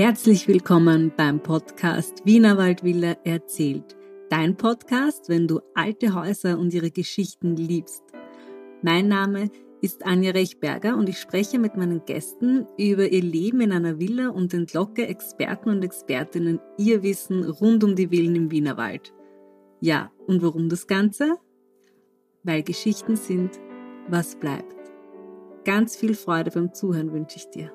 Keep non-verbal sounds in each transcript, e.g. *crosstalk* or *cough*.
Herzlich willkommen beim Podcast Wienerwald Villa erzählt. Dein Podcast, wenn du alte Häuser und ihre Geschichten liebst. Mein Name ist Anja Rechberger und ich spreche mit meinen Gästen über ihr Leben in einer Villa und entlocke Experten und Expertinnen ihr Wissen rund um die Villen im Wienerwald. Ja, und warum das Ganze? Weil Geschichten sind, was bleibt. Ganz viel Freude beim Zuhören wünsche ich dir.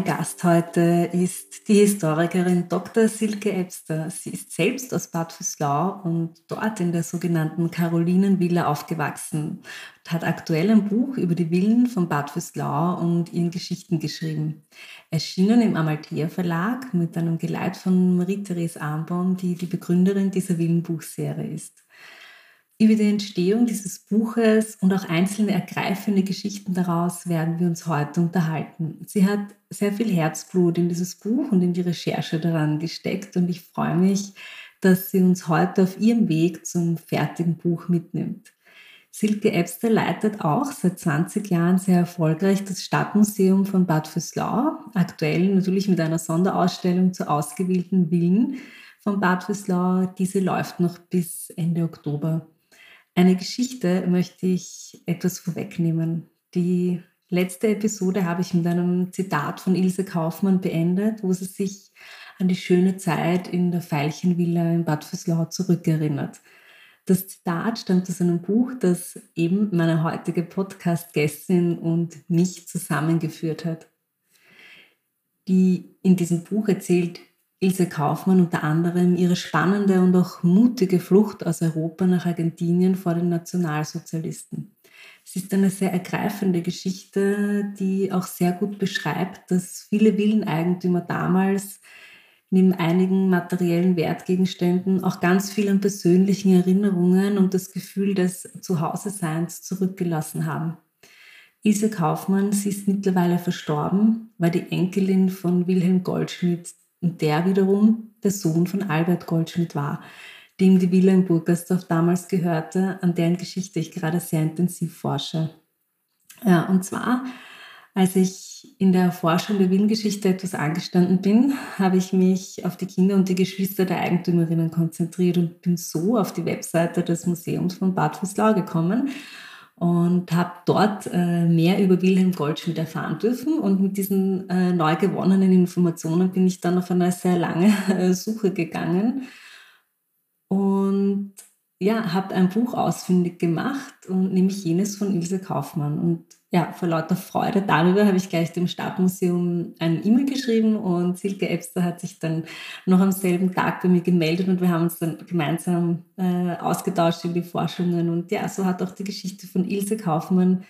Mein Gast heute ist die Historikerin Dr. Silke Ebster. Sie ist selbst aus Bad Füßlau und dort in der sogenannten Karolinenvilla aufgewachsen und hat aktuell ein Buch über die Villen von Bad Füßlau und ihren Geschichten geschrieben. Erschienen im Amalthea Verlag mit einem Geleit von Marie-Therese Arnbaum, die die Begründerin dieser Villenbuchserie ist. Über die Entstehung dieses Buches und auch einzelne ergreifende Geschichten daraus werden wir uns heute unterhalten. Sie hat sehr viel Herzblut in dieses Buch und in die Recherche daran gesteckt und ich freue mich, dass sie uns heute auf ihrem Weg zum fertigen Buch mitnimmt. Silke Ebster leitet auch seit 20 Jahren sehr erfolgreich das Stadtmuseum von Bad Füßlau, aktuell natürlich mit einer Sonderausstellung zu ausgewählten Villen von Bad Füßlau. Diese läuft noch bis Ende Oktober. Eine Geschichte möchte ich etwas vorwegnehmen. Die letzte Episode habe ich mit einem Zitat von Ilse Kaufmann beendet, wo sie sich an die schöne Zeit in der Veilchenvilla in Bad Füßlau zurückerinnert. Das Zitat stammt aus einem Buch, das eben meine heutige Podcast-Gästin und mich zusammengeführt hat. Die in diesem Buch erzählt Ilse Kaufmann unter anderem ihre spannende und auch mutige Flucht aus Europa nach Argentinien vor den Nationalsozialisten. Es ist eine sehr ergreifende Geschichte, die auch sehr gut beschreibt, dass viele Villeneigentümer damals neben einigen materiellen Wertgegenständen auch ganz viel an persönlichen Erinnerungen und das Gefühl des Zuhause-Seins zurückgelassen haben. Ilse Kaufmann, sie ist mittlerweile verstorben, war die Enkelin von Wilhelm Goldschmidt, und der wiederum der Sohn von Albert Goldschmidt war, dem die Villa in Burgersdorf damals gehörte, an deren Geschichte ich gerade sehr intensiv forsche. Ja, und zwar, als ich in der Forschung der Villengeschichte etwas angestanden bin, habe ich mich auf die Kinder und die Geschwister der Eigentümerinnen konzentriert und bin so auf die Webseite des Museums von Bad Füßlau gekommen und habe dort äh, mehr über Wilhelm Goldschmidt erfahren dürfen. Und mit diesen äh, neu gewonnenen Informationen bin ich dann auf eine sehr lange äh, Suche gegangen und ja, habe ein Buch ausfindig gemacht, und nämlich jenes von Ilse Kaufmann. Und ja, vor lauter Freude darüber habe ich gleich dem Stadtmuseum ein E-Mail geschrieben und Silke Ebster hat sich dann noch am selben Tag bei mir gemeldet und wir haben uns dann gemeinsam äh, ausgetauscht über die Forschungen. Und ja, so hat auch die Geschichte von Ilse Kaufmann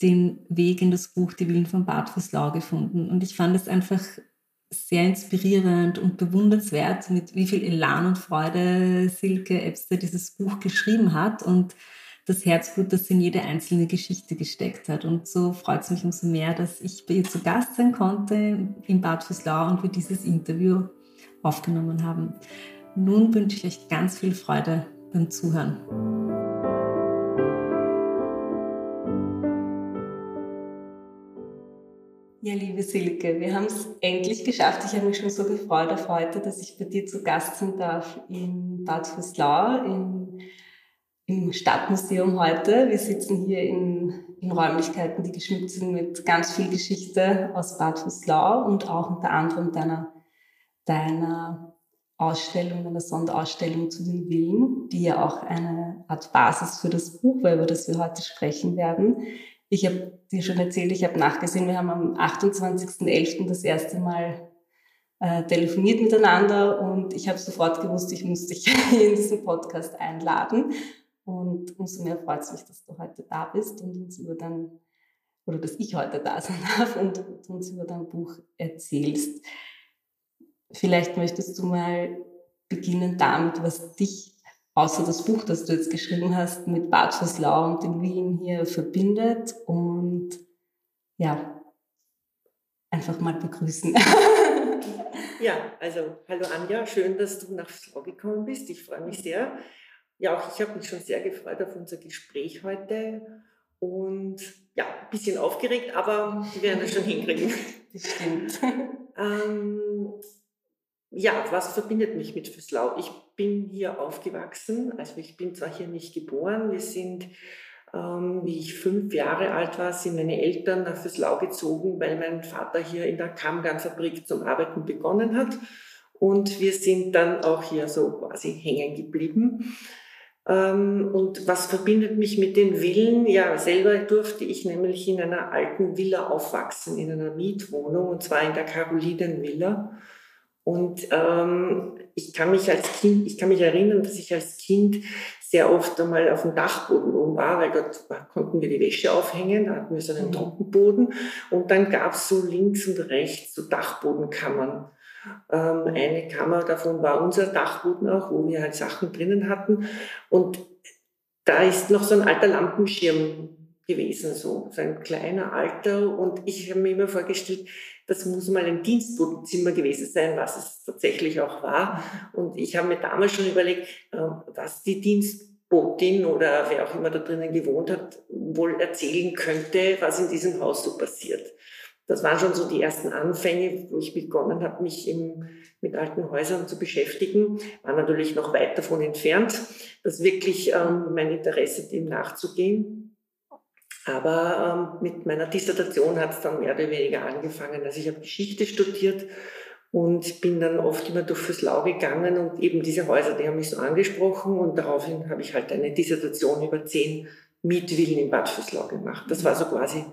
den Weg in das Buch Die Villen von Bad Füßlau gefunden. Und ich fand es einfach sehr inspirierend und bewundernswert, mit wie viel Elan und Freude Silke Ebster dieses Buch geschrieben hat und das Herzblut, das in jede einzelne Geschichte gesteckt hat. Und so freut es mich umso mehr, dass ich bei ihr zu Gast sein konnte in Bad Füßlau und wir dieses Interview aufgenommen haben. Nun wünsche ich euch ganz viel Freude beim Zuhören. Ja, liebe Silke, wir haben es endlich geschafft. Ich habe mich schon so gefreut auf heute, dass ich bei dir zu Gast sein darf in Bad Füßlau, in im Stadtmuseum heute. Wir sitzen hier in, in, Räumlichkeiten, die geschmückt sind mit ganz viel Geschichte aus Bad Füßlau und auch unter anderem deiner, deiner Ausstellung, einer Sonderausstellung zu den Villen, die ja auch eine Art Basis für das Buch war, über das wir heute sprechen werden. Ich habe dir schon erzählt, ich habe nachgesehen, wir haben am 28.11. das erste Mal äh, telefoniert miteinander und ich habe sofort gewusst, ich muss dich *laughs* in diesen Podcast einladen. Und umso mehr freut es mich, dass du heute da bist und uns über dein, oder dass ich heute da *laughs* sein darf und uns über dein Buch erzählst. Vielleicht möchtest du mal beginnen damit, was dich, außer das Buch, das du jetzt geschrieben hast, mit Bad Voslau und dem Wien hier verbindet und ja, einfach mal begrüßen. *laughs* ja, also hallo Anja, schön, dass du nach Flau gekommen bist. Ich freue mich sehr. Ja, auch ich habe mich schon sehr gefreut auf unser Gespräch heute und ja, ein bisschen aufgeregt, aber wir werden es schon hinkriegen. Das stimmt. *laughs* Ähm, ja, was verbindet mich mit Füßlau? Ich bin hier aufgewachsen, also ich bin zwar hier nicht geboren, wir sind, ähm, wie ich fünf Jahre alt war, sind meine Eltern nach Füßlau gezogen, weil mein Vater hier in der Kammgarnfabrik zum Arbeiten begonnen hat. Und wir sind dann auch hier so quasi hängen geblieben. Ähm, und was verbindet mich mit den Villen? Ja, selber durfte ich nämlich in einer alten Villa aufwachsen, in einer Mietwohnung, und zwar in der Carolinenvilla. Und ähm, ich kann mich als Kind, ich kann mich erinnern, dass ich als Kind sehr oft einmal auf dem Dachboden oben war, weil dort konnten wir die Wäsche aufhängen, da hatten wir so einen mhm. Trockenboden und dann gab es so links und rechts so Dachbodenkammern. Ähm, eine Kammer davon war unser Dachboden auch, wo wir halt Sachen drinnen hatten und da ist noch so ein alter Lampenschirm gewesen, so, so ein kleiner alter und ich habe mir immer vorgestellt, das muss mal ein Dienstbotenzimmer gewesen sein, was es tatsächlich auch war. Und ich habe mir damals schon überlegt, äh, was die Dienstbotin oder wer auch immer da drinnen gewohnt hat, wohl erzählen könnte, was in diesem Haus so passiert. Das waren schon so die ersten Anfänge, wo ich begonnen habe, mich im, mit alten Häusern zu beschäftigen. War natürlich noch weit davon entfernt, das wirklich ähm, mein Interesse dem nachzugehen. Aber ähm, mit meiner Dissertation hat es dann mehr oder weniger angefangen. Also ich habe Geschichte studiert und bin dann oft immer durch Fürslau gegangen und eben diese Häuser, die haben mich so angesprochen und daraufhin habe ich halt eine Dissertation über zehn Mietvillen in Bad Fürslau gemacht. Das war so quasi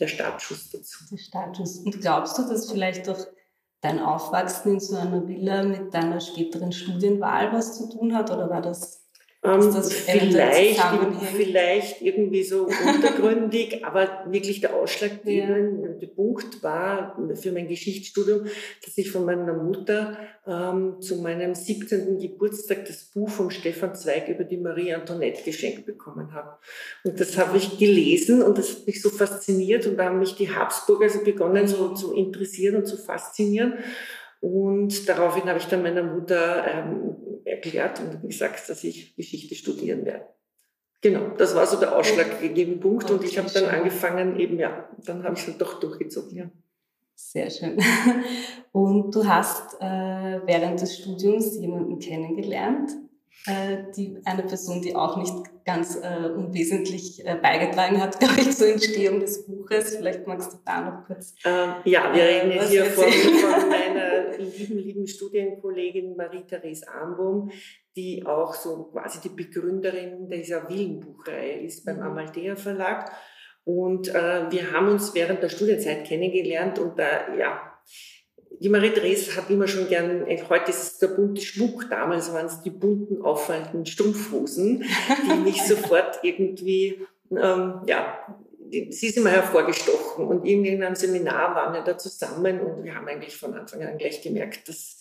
der Startschuss dazu. Der Startschuss. Und glaubst du, dass vielleicht durch dein Aufwachsen in so einer Villa mit deiner späteren Studienwahl was zu tun hat oder war das vielleicht, vielleicht irgendwie so untergründig, *laughs* aber wirklich der ausschlaggebende ja. Punkt war für mein Geschichtsstudium, dass ich von meiner Mutter ähm, zu meinem 17. Geburtstag das Buch von Stefan Zweig über die Marie Antoinette geschenkt bekommen habe. Und das habe ich gelesen und das hat mich so fasziniert und da haben mich die Habsburger also begonnen so zu interessieren und zu faszinieren. Und daraufhin habe ich dann meiner Mutter ähm, erklärt und gesagt, dass ich Geschichte studieren werde. Genau, das war so der ausschlaggebende Punkt und ich habe dann angefangen, eben ja, dann habe ich es doch durchgezogen, ja. Sehr schön. *laughs* Und du hast äh, während des Studiums jemanden kennengelernt, die, eine Person, die auch nicht ganz äh, unwesentlich äh, beigetragen hat, *laughs* glaube ich, zur Entstehung des Buches. Vielleicht magst du da noch kurz. Ähm, ja, wir reden jetzt hier von, von, *laughs* meiner lieben, lieben Studienkollegin Marie-Therese Armbum, die auch so quasi die Begründerin dieser Willenbuchreihe ist beim mhm. Amalthea Verlag. Und äh, wir haben uns während der Studienzeit kennengelernt und da, ja, die Marie-Therese hat immer schon gern, heute ist es der bunte Schmuck, damals waren es die bunten, auffallenden Strumpfhosen, die *laughs* mich sofort irgendwie, ähm, ja, sie ist immer hervorgestochen. Und in einem Seminar waren wir da zusammen und wir haben eigentlich von Anfang an gleich gemerkt, dass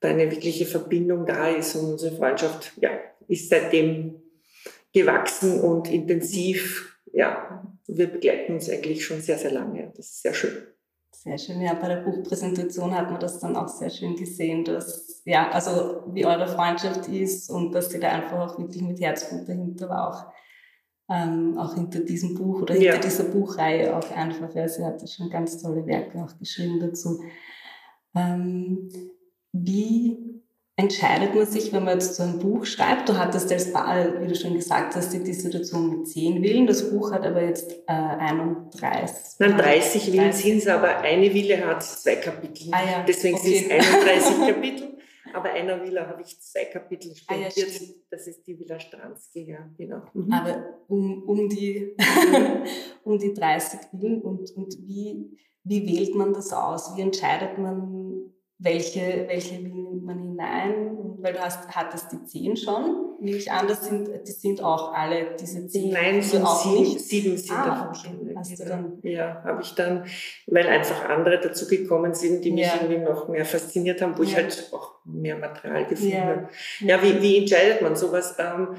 da eine wirkliche Verbindung da ist und unsere Freundschaft, ja, ist seitdem gewachsen und intensiv. Ja, wir begleiten uns eigentlich schon sehr, sehr lange. Das ist sehr schön. Sehr schön. Ja, bei der Buchpräsentation hat man das dann auch sehr schön gesehen, dass, ja, also wie eure Freundschaft ist und dass sie da einfach auch wirklich mit Herzblut dahinter war, auch, ähm, auch hinter diesem Buch oder hinter ja. dieser Buchreihe auch einfach. Ja, sie hat schon ganz tolle Werke auch geschrieben dazu. Ähm, wie entscheidet man sich, wenn man jetzt so ein Buch schreibt? Du hattest als Wahl, wie du schon gesagt hast, die Dissertation mit 10 Willen. Das Buch hat aber jetzt äh, 31. Nein, 30 Willen sind es, aber eine Wille hat zwei Kapitel. Ah, ja. Deswegen okay. sind es 31 Kapitel. Aber einer Villa habe ich zwei Kapitel spendiert. Ah, ja, das ist die Villa Stransky, ja, genau. Mhm. Aber um, um, die, *laughs* um die 30 Villen und, und wie, wie wählt man das aus? Wie entscheidet man, welche, welche nimmt man hinein? weil du hast, hattest die zehn schon, nehme ich an, das sind, die sind auch alle diese zehn. Nein, sind auch sieben, nicht. sieben sind ah, davon okay. Hast du dann? Ja, habe ich dann, weil einfach andere dazugekommen sind, die mich ja. irgendwie noch mehr fasziniert haben, wo ja. ich halt auch mehr Material gefunden ja. habe. Ja, wie, wie entscheidet man sowas? Ähm,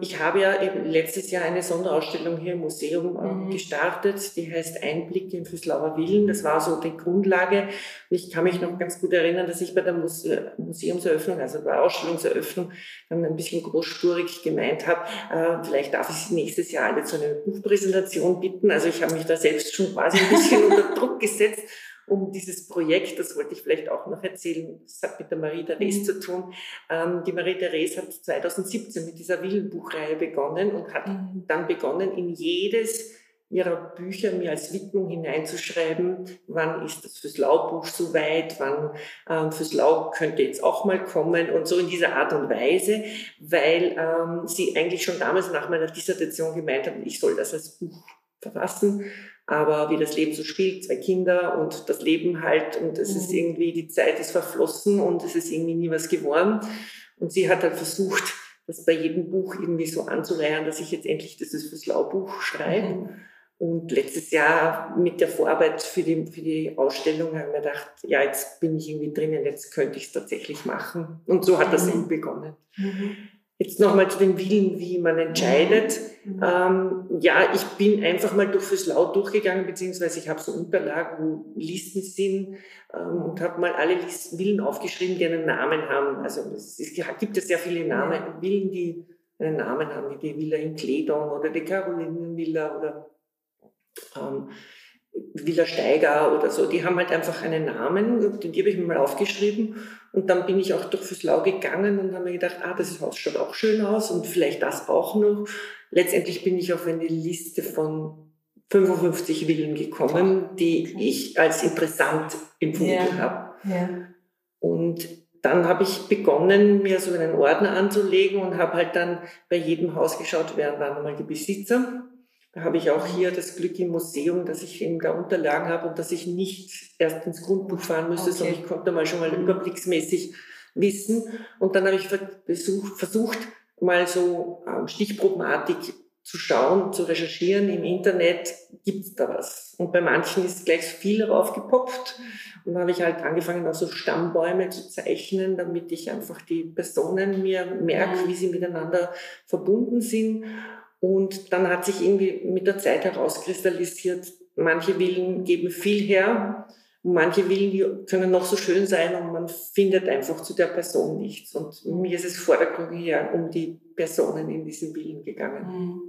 ich habe ja letztes Jahr eine Sonderausstellung hier im Museum äh, mhm. gestartet, die heißt Einblicke in Füßlauer Villen. Das war so die Grundlage. Und ich kann mich noch ganz gut erinnern, dass ich bei der Muse Museumseröffnung, also bei der Ausstellungseröffnung, dann ein bisschen großspurig gemeint habe, äh, vielleicht darf ich Sie nächstes Jahr alle zu einer Buchpräsentation bitten. Also ich habe mich da selbst schon quasi ein bisschen *laughs* unter Druck gesetzt um dieses Projekt, das wollte ich vielleicht auch noch erzählen, das hat mit der Marie-Therese mhm. zu tun. Ähm, die Marie-Therese hat 2017 mit dieser Willenbuchreihe begonnen und hat mhm. dann begonnen, in jedes ihrer Bücher mir als Widmung hineinzuschreiben, wann ist das fürs Laubuch soweit, wann ähm, fürs Lau könnte jetzt auch mal kommen und so in dieser Art und Weise, weil ähm, sie eigentlich schon damals nach meiner Dissertation gemeint hat, ich soll das als Buch verfassen aber wie das Leben so spielt, zwei Kinder und das Leben halt und es mhm. ist irgendwie, die Zeit ist verflossen und es ist irgendwie nie was geworden. Und sie hat halt versucht, das bei jedem Buch irgendwie so anzureihen, dass ich jetzt endlich dieses fürs Laubuch schreibe. Mhm. Und letztes Jahr mit der Vorarbeit für die, für die Ausstellung habe ich mir gedacht, ja, jetzt bin ich irgendwie drinnen, jetzt könnte ich es tatsächlich machen. Und so hat das mhm. eben begonnen. Mhm. Jetzt nochmal zu dem Willen, wie man entscheidet. Mhm. Ähm, ja, ich bin einfach mal durch fürs Laut durchgegangen, beziehungsweise ich habe so Unterlagen, wo Listen sind ähm, und habe mal alle Listen, Villen aufgeschrieben, die einen Namen haben. Also es, es gibt ja sehr viele Namen, ja. Villen, die einen Namen haben, wie die Villa in Kledon oder die Carolinenvilla oder ähm, Villa Steiger oder so, die haben halt einfach einen Namen, den habe ich mir mal aufgeschrieben und dann bin ich auch durch Füßlau gegangen und habe mir gedacht, ah, das Haus schaut auch schön aus und vielleicht das auch noch. Letztendlich bin ich auf eine Liste von 55 Villen gekommen, die ich als interessant empfunden ja. habe. Ja. Und dann habe ich begonnen, mir so einen Ordner anzulegen und habe halt dann bei jedem Haus geschaut, wer waren einmal die Besitzer da habe ich auch hier das Glück im Museum, dass ich eben da Unterlagen habe und dass ich nicht erst ins Grundbuch fahren müsste, okay. sondern ich konnte mal schon mal überblicksmäßig wissen. Und dann habe ich versucht, versucht mal so ähm, Stichprobenartig zu schauen, zu recherchieren im Internet, gibt's da was? Und bei manchen ist gleich viel raufgepoppt. Und dann habe ich halt angefangen, auch so Stammbäume zu zeichnen, damit ich einfach die Personen mir merke, wie sie miteinander verbunden sind. Und dann hat sich irgendwie mit der Zeit herauskristallisiert, manche Villen geben viel her und manche Villen können noch so schön sein und man findet einfach zu der Person nichts. Und mir ist es vordergründig her um die Personen in diesen Villen gegangen. Mhm.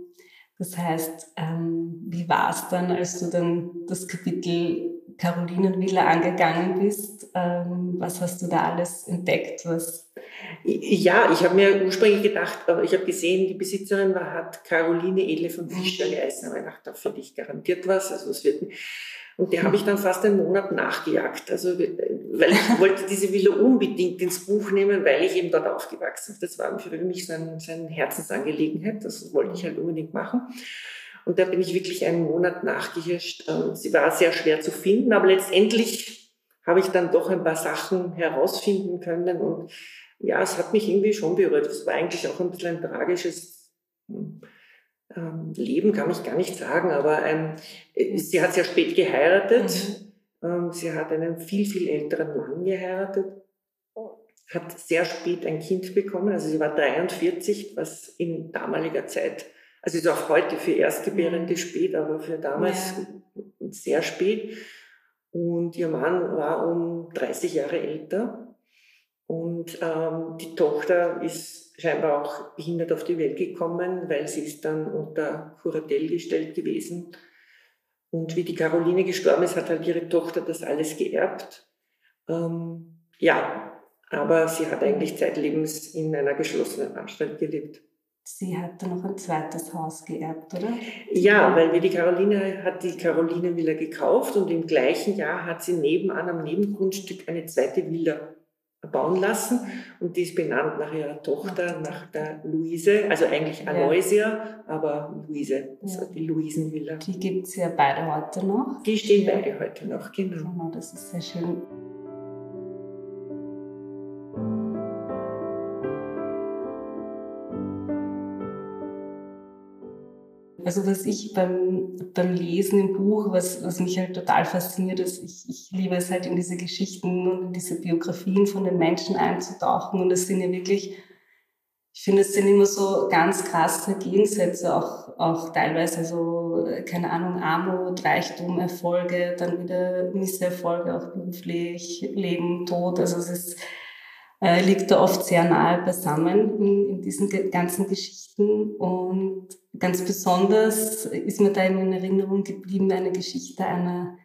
Das heißt, ähm, wie war es dann, als du dann das Kapitel Carolinenvilla angegangen bist? Ähm, was hast du da alles entdeckt? Was ja, ich habe mir ursprünglich gedacht, aber ich habe gesehen, die Besitzerin war, hat Caroline Edle von Fischer geheißen. Aber ich dachte, da finde ich garantiert was. Also es wird, und der habe ich dann fast einen Monat nachgejagt. Also, weil ich *laughs* wollte diese Villa unbedingt ins Buch nehmen, weil ich eben dort aufgewachsen bin. Das war für mich so, ein, so eine Herzensangelegenheit. Das wollte ich halt unbedingt machen. Und da bin ich wirklich einen Monat nachgehirscht. Ähm, sie war sehr schwer zu finden, aber letztendlich habe ich dann doch ein paar Sachen herausfinden können und ja, es hat mich irgendwie schon berührt. Es war eigentlich auch ein bisschen ein tragisches ähm, Leben, kann ich gar nicht sagen, aber ein, sie hat sehr spät geheiratet. Mhm. Ähm, sie hat einen viel, viel älteren Mann geheiratet, hat sehr spät ein Kind bekommen, also sie war 43, was in damaliger Zeit, also ist auch heute für Erstgebärende mhm. spät, aber für damals ja. sehr spät. Und ihr Mann war um 30 Jahre älter. Und ähm, die Tochter ist scheinbar auch behindert auf die Welt gekommen, weil sie ist dann unter Kuratel gestellt gewesen. Und wie die Caroline gestorben ist, hat halt ihre Tochter das alles geerbt. Ähm, ja, aber sie hat eigentlich zeitlebens in einer geschlossenen Anstalt gelebt. Sie hat dann noch ein zweites Haus geerbt, oder? Ja, weil wir die Caroline hat die Caroline Villa gekauft und im gleichen Jahr hat sie nebenan am Nebengrundstück eine zweite Villa bauen lassen und die ist benannt nach ihrer Tochter, nach der Luise, also eigentlich Aloysia, ja. aber Luise, also ja. die Luisenvilla. Die gibt es ja beide heute noch. Die stehen ja. beide heute noch, genau. Genau, das ist sehr schön. Also was ich beim, beim Lesen im Buch, was, was mich halt total fasziniert, ist, ich, ich liebe es halt in diese Geschichten und in diese Biografien von den Menschen einzutauchen. Und es sind ja wirklich ich finde, es sind immer so ganz krasse Gegensätze, auch, auch teilweise so, keine Ahnung, Armut, Reichtum, Erfolge, dann wieder Misserfolge, auch beruflich, Leben, Tod. Also es ist, äh, liegt da oft sehr nahe beisammen in, in diesen ganzen Geschichten. Und ganz besonders ist mir da in Erinnerung geblieben eine Geschichte einer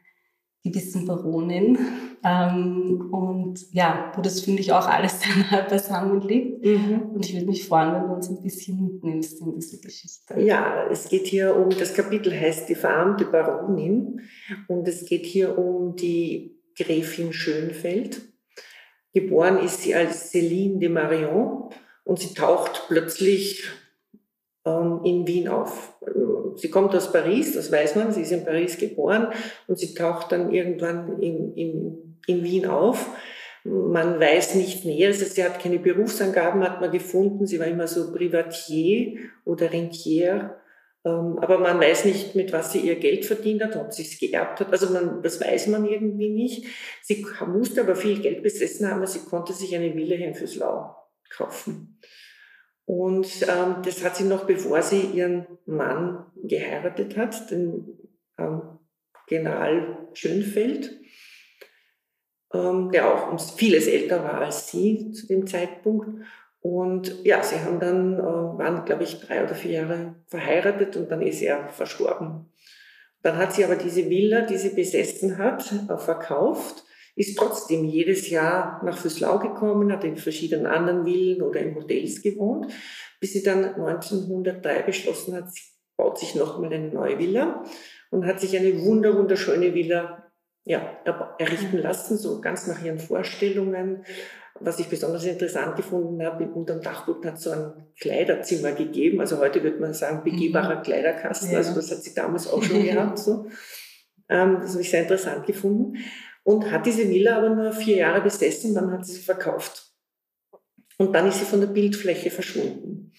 gewissen Baronin. Ähm, und ja, wo das finde ich auch alles sehr nah beisammen liegt. Mhm. Und ich würde mich freuen, wenn du uns ein bisschen mitnimmst in diese Geschichte. Ja, es geht hier um, das Kapitel heißt Die verarmte Baronin. Und es geht hier um die Gräfin Schönfeld. Geboren ist sie als Céline de Marion und sie taucht plötzlich ähm, in Wien auf. Sie kommt aus Paris, das weiß man, sie ist in Paris geboren und sie taucht dann irgendwann in, in, in Wien auf. Man weiß nicht näher, also sie hat keine Berufsangaben, hat man gefunden. Sie war immer so Privatier oder Rentier. Ähm, aber man weiß nicht, mit was sie ihr Geld verdient hat, ob sie es geerbt hat. Also man, das weiß man irgendwie nicht. Sie musste aber viel Geld besessen haben, sie konnte sich eine Villa in Füßlau kaufen. Und ähm, das hat sie noch, bevor sie ihren Mann geheiratet hat, den ähm, General Schönfeld, ähm, der auch um vieles älter war als sie zu dem Zeitpunkt. Und ja, sie haben dann, äh, waren, glaube ich, drei oder vier Jahre verheiratet und dann ist er verstorben. Dann hat sie aber diese Villa, die sie besessen hat, äh, verkauft ist trotzdem jedes Jahr nach Füßlau gekommen, hat in verschiedenen anderen Villen oder in Hotels gewohnt, bis sie dann 1903 beschlossen hat, sie baut sich nochmal eine neue Villa und hat sich eine wunder, wunderschöne Villa ja, errichten lassen, so ganz nach ihren Vorstellungen. Was ich besonders interessant gefunden habe, unter dem Dachboden hat so ein Kleiderzimmer gegeben. Also heute würde man sagen, begehbarer mhm. Kleiderkasten. Ja. Also das hat sie damals auch schon gehabt. So. Ähm, das habe ich sehr interessant gefunden und hat diese Villa aber nur vier Jahre besessen, dann hat sie sie verkauft. Und dann ist sie von der Bildfläche verschwunden.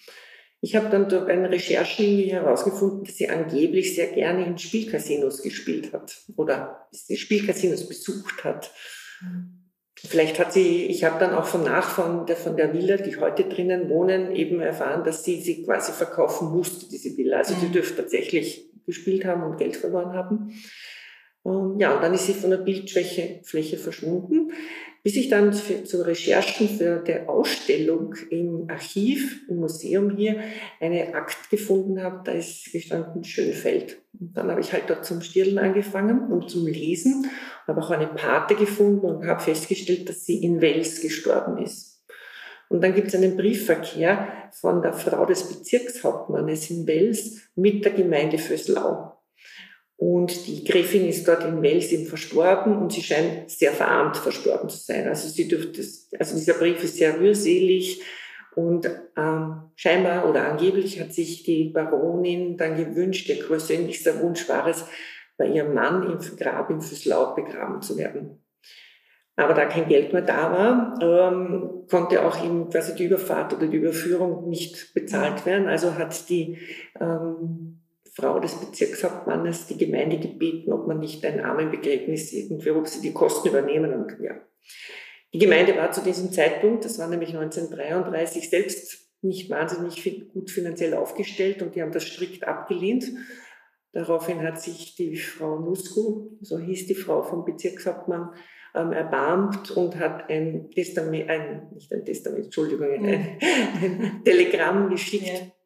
Ich habe dann durch eine Recherche herausgefunden, dass sie angeblich sehr gerne in Spielcasinos gespielt hat oder die Spielcasinos besucht hat. Vielleicht hat sie, ich habe dann auch von Nachfahren der, von der Villa, die heute drinnen wohnen, eben erfahren, dass sie sie quasi verkaufen musste, diese Villa. Also sie dürfte tatsächlich gespielt haben und Geld verloren haben. Ähm, ja, und dann ist sie von der Bildschwäche Fläche verschwunden, bis ich dann für, zu Recherchen für der Ausstellung im Archiv, im Museum hier, eine Akt gefunden habe, da ist gestanden Schönfeld. Und dann habe ich halt dort zum Stirlen angefangen und zum Lesen, habe auch eine Pate gefunden und habe festgestellt, dass sie in Wels gestorben ist. Und dann gibt es einen Briefverkehr von der Frau des Bezirkshauptmannes in Wels mit der Gemeinde Föslau. Und die Gräfin ist dort in Wels eben verstorben und sie scheint sehr verarmt verstorben zu sein. Also sie dürfte, also dieser Brief ist sehr rührselig und ähm, scheinbar oder angeblich hat sich die Baronin dann gewünscht, ihr persönlichster Wunsch war es, bei ihrem Mann im Grab in Füßlau begraben zu werden. Aber da kein Geld mehr da war, ähm, konnte auch ihm quasi die Überfahrt oder die Überführung nicht bezahlt werden. Also hat die ähm, Frau des Bezirkshauptmannes die Gemeinde gebeten, ob man nicht ein Armenbegräbnis irgendwie, ob sie die Kosten übernehmen. Und ja, die Gemeinde war zu diesem Zeitpunkt, das war nämlich 1933, selbst nicht wahnsinnig gut finanziell aufgestellt und die haben das strikt abgelehnt. Daraufhin hat sich die Frau Nusku, so hieß die Frau vom Bezirkshauptmann, ähm, erbarmt und hat ein Testament, ein, nicht ein Testament, Entschuldigung, ein, ein Telegramm geschickt. Ja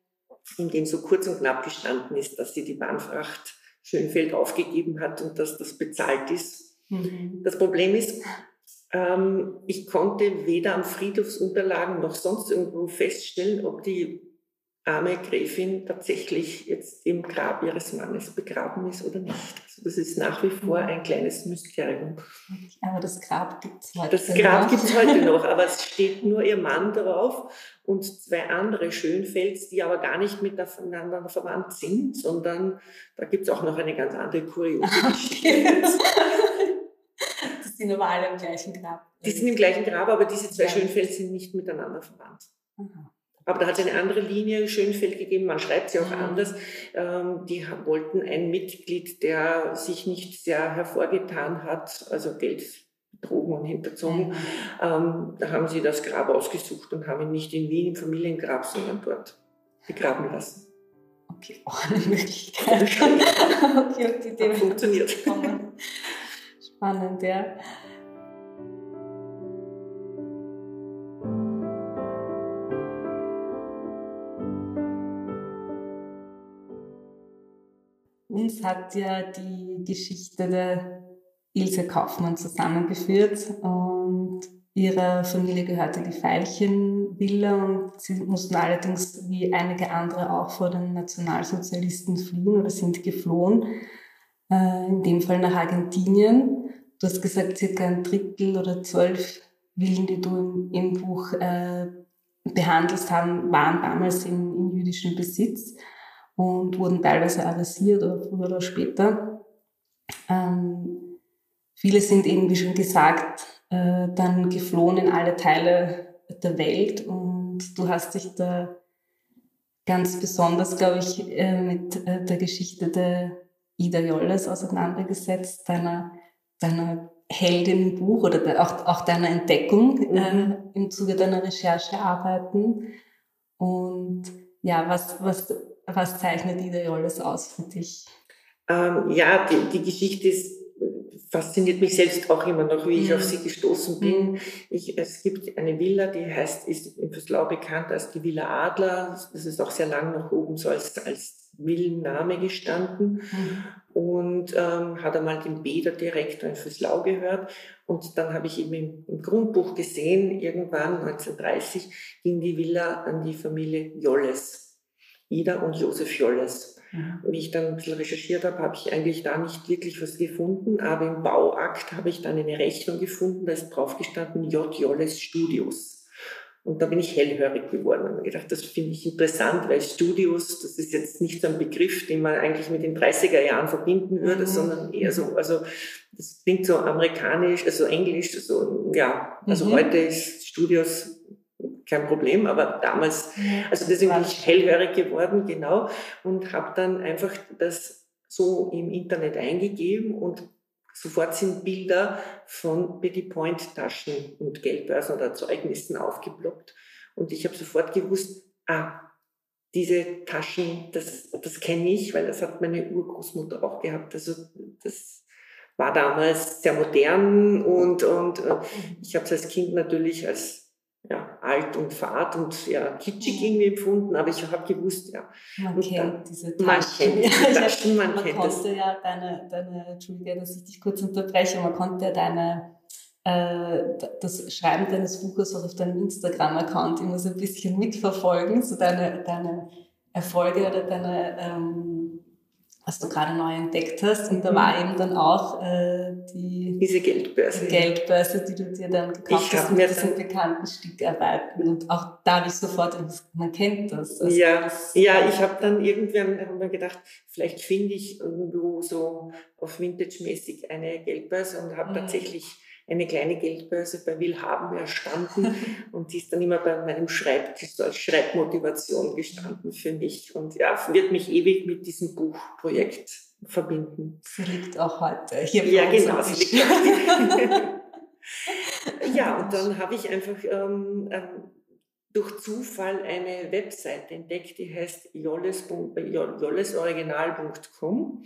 in dem so kurz und knapp gestanden ist, dass sie die Bahnfracht Schönfeld aufgegeben hat und dass das bezahlt ist. Mhm. Das Problem ist, ähm, ich konnte weder am Friedhofsunterlagen noch sonst irgendwo feststellen, ob die arme Gräfin tatsächlich jetzt im Grab ihres Mannes begraben ist oder nicht. Also das ist nach wie vor ein kleines Mysterium. Aber das Grab gibt es heute Das Grab gibt es heute noch, aber es steht nur ihr Mann drauf und zwei andere Schönfels, die aber gar nicht miteinander verwandt sind, sondern da gibt es auch noch eine ganz andere kuriose *laughs* Geschichte. das sind aber alle im gleichen Grab. Die sind im gleichen Grab, aber diese zwei Schönfels sind nicht miteinander verwandt. Aha. Aber da hat es eine andere Linie Schönfeld gegeben, man schreibt sie auch mhm. anders. Ähm, die wollten ein Mitglied, der sich nicht sehr hervorgetan hat, also Geld betrogen und hinterzogen. Mhm. Ähm, da haben sie das Grab ausgesucht und haben ihn nicht in Wien im Familiengrab, sondern dort begraben lassen. Okay, auch eine Möglichkeit. okay, auf die Idee funktioniert. *laughs* Spannend, ja. Hat ja die Geschichte der Ilse Kaufmann zusammengeführt und ihrer Familie gehörte die Veilchenvilla und sie mussten allerdings wie einige andere auch vor den Nationalsozialisten fliehen oder sind geflohen, äh, in dem Fall nach Argentinien. Du hast gesagt, circa ein Drittel oder zwölf Villen, die du im, Buch äh, behandelt haben, waren damals in, in jüdischem Besitz und wurden teilweise arrestiert oder früher oder später. Ähm, viele sind eben, wie schon gesagt, äh, dann geflohen in alle Teile der Welt und du hast dich da ganz besonders, glaube ich, äh, mit äh, der Geschichte der Ida Jolles auseinandergesetzt, deiner, deiner Heldin im Buch oder de, auch, auch deiner Entdeckung mhm. äh, im Zuge deiner Recherchearbeiten. Und ja, was, was was zeichnet Ida Jolles aus für dich? Ähm, ja, die, die Geschichte ist, fasziniert mich selbst auch immer noch, wie ich mhm. auf sie gestoßen bin. Mhm. Ich, es gibt eine Villa, die heißt, ist in Fürslau bekannt als die Villa Adler. Das ist auch sehr lang nach oben so als, als Villenname gestanden mhm. und ähm, hat einmal dem Bäderdirektor in Fürslau gehört. Und dann habe ich eben im, im, Grundbuch gesehen, irgendwann 1930 ging die Villa an die Familie Jolles. Ida und Josef Jolles. Mhm. Wie ich dann ein bisschen recherchiert habe, habe ich eigentlich da nicht wirklich was gefunden, aber im Bauakt habe ich dann eine Rechnung gefunden, da ist drauf gestanden J. Jolles Studios. Und da bin ich hellhörig geworden und habe gedacht, das finde ich interessant, weil Studios, das ist jetzt nicht so ein Begriff, den man eigentlich mit den 30er Jahren verbinden würde, mhm. sondern eher so, also das klingt so amerikanisch, also englisch, so, ja, also mhm. heute ist Studios kein Problem, aber damals, also deswegen bin ich hellhörig geworden, genau, und habe dann einfach das so im Internet eingegeben und sofort sind Bilder von Betty Point Taschen und Geldbörsen oder Zeugnissen aufgeploppt. Und ich habe sofort gewusst, ah, diese Taschen, das, das kenne ich, weil das hat meine Urgroßmutter auch gehabt. Also das war damals sehr modern und, und äh, ich habe es als Kind natürlich als ja, alt und fad und ja, kitschig irgendwie empfunden, aber ich habe gewusst, ja. Man kennt dann, diese Taschen. Man kennt *laughs* Taschen, man, man kennt konnte das. ja deine, deine, Entschuldige, dass ich dich kurz unterbreche, man konnte ja deine, äh, das Schreiben deines Buches auch auf deinem Instagram-Account immer so ein bisschen mitverfolgen, so deine, deine Erfolge oder deine, ähm, was du gerade neu entdeckt hast. Und da mhm. war eben dann auch äh, die diese Geldbörse. Geldbörse, die du dir dann gekauft ich hast mit diesen bekannten Stückarbeiten. Und auch da habe ich sofort, man kennt das. Also ja, das, ja, ich habe dann irgendwann hab mir gedacht, vielleicht finde ich irgendwo so auf Vintage-mäßig eine Geldbörse und habe mhm. tatsächlich eine kleine Geldbörse bei Willhaben erstanden *laughs* und die ist dann immer bei meinem Schreibtisch als Schreibmotivation gestanden für mich und ja, wird mich ewig mit diesem Buchprojekt verbinden. Sie liegt auch heute hier Ja, genau, sie liegt *laughs* Ja, und dann habe ich einfach ähm, ähm, durch Zufall eine Webseite entdeckt, die heißt jollesoriginal.com.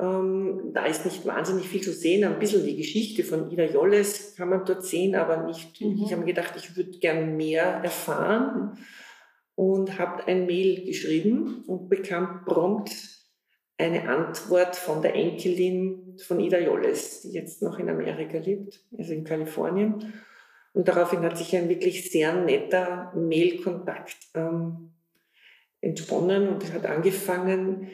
Ähm, da ist nicht wahnsinnig viel zu sehen. Ein bisschen die Geschichte von Ida Jolles kann man dort sehen, aber nicht. Mhm. Ich habe mir gedacht, ich würde gern mehr erfahren und habe ein Mail geschrieben und bekam prompt eine Antwort von der Enkelin von Ida Jolles, die jetzt noch in Amerika lebt, also in Kalifornien. Und daraufhin hat sich ein wirklich sehr netter Mailkontakt ähm, entsponnen und hat angefangen,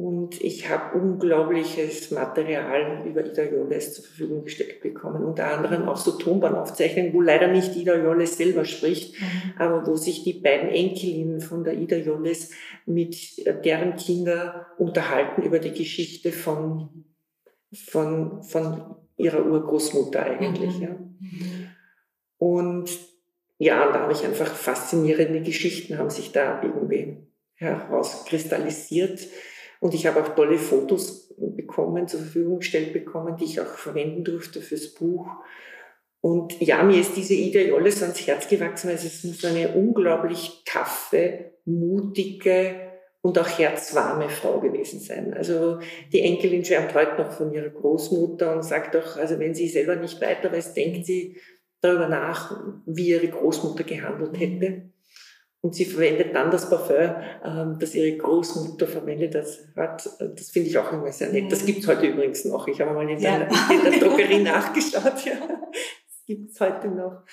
und ich habe unglaubliches Material über Ida Jolles zur Verfügung gestellt bekommen. Unter anderem auch so Tonbandaufzeichnungen, wo leider nicht Ida Jolles selber spricht, mhm. aber wo sich die beiden Enkelinnen von der Ida Jolles mit deren Kinder unterhalten über die Geschichte von, von, von ihrer Urgroßmutter eigentlich. Mhm. Ja. Und ja, da habe ich einfach faszinierende Geschichten, haben sich da irgendwie herauskristallisiert Und ich habe auch tolle Fotos bekommen, zur Verfügung gestellt bekommen, die ich auch verwenden durfte fürs Buch. Und ja, mir ist diese Ida Jolles ans Herz gewachsen, weil es muss eine unglaublich taffe, mutige und auch herzwarme Frau gewesen sein. Also die Enkelin schwärmt heute noch von ihrer Großmutter und sagt auch, also wenn sie selber nicht weiter weiß, denkt sie darüber nach, wie ihre Großmutter gehandelt hätte. Und sie verwendet dann das Parfum, ähm, das ihre Großmutter verwendet hat. Das finde ich auch immer sehr nett. Das mhm. gibt es heute übrigens noch. Ich habe mal in, ja. der, in der Drogerie *laughs* nachgeschaut. Ja. Das gibt es heute noch.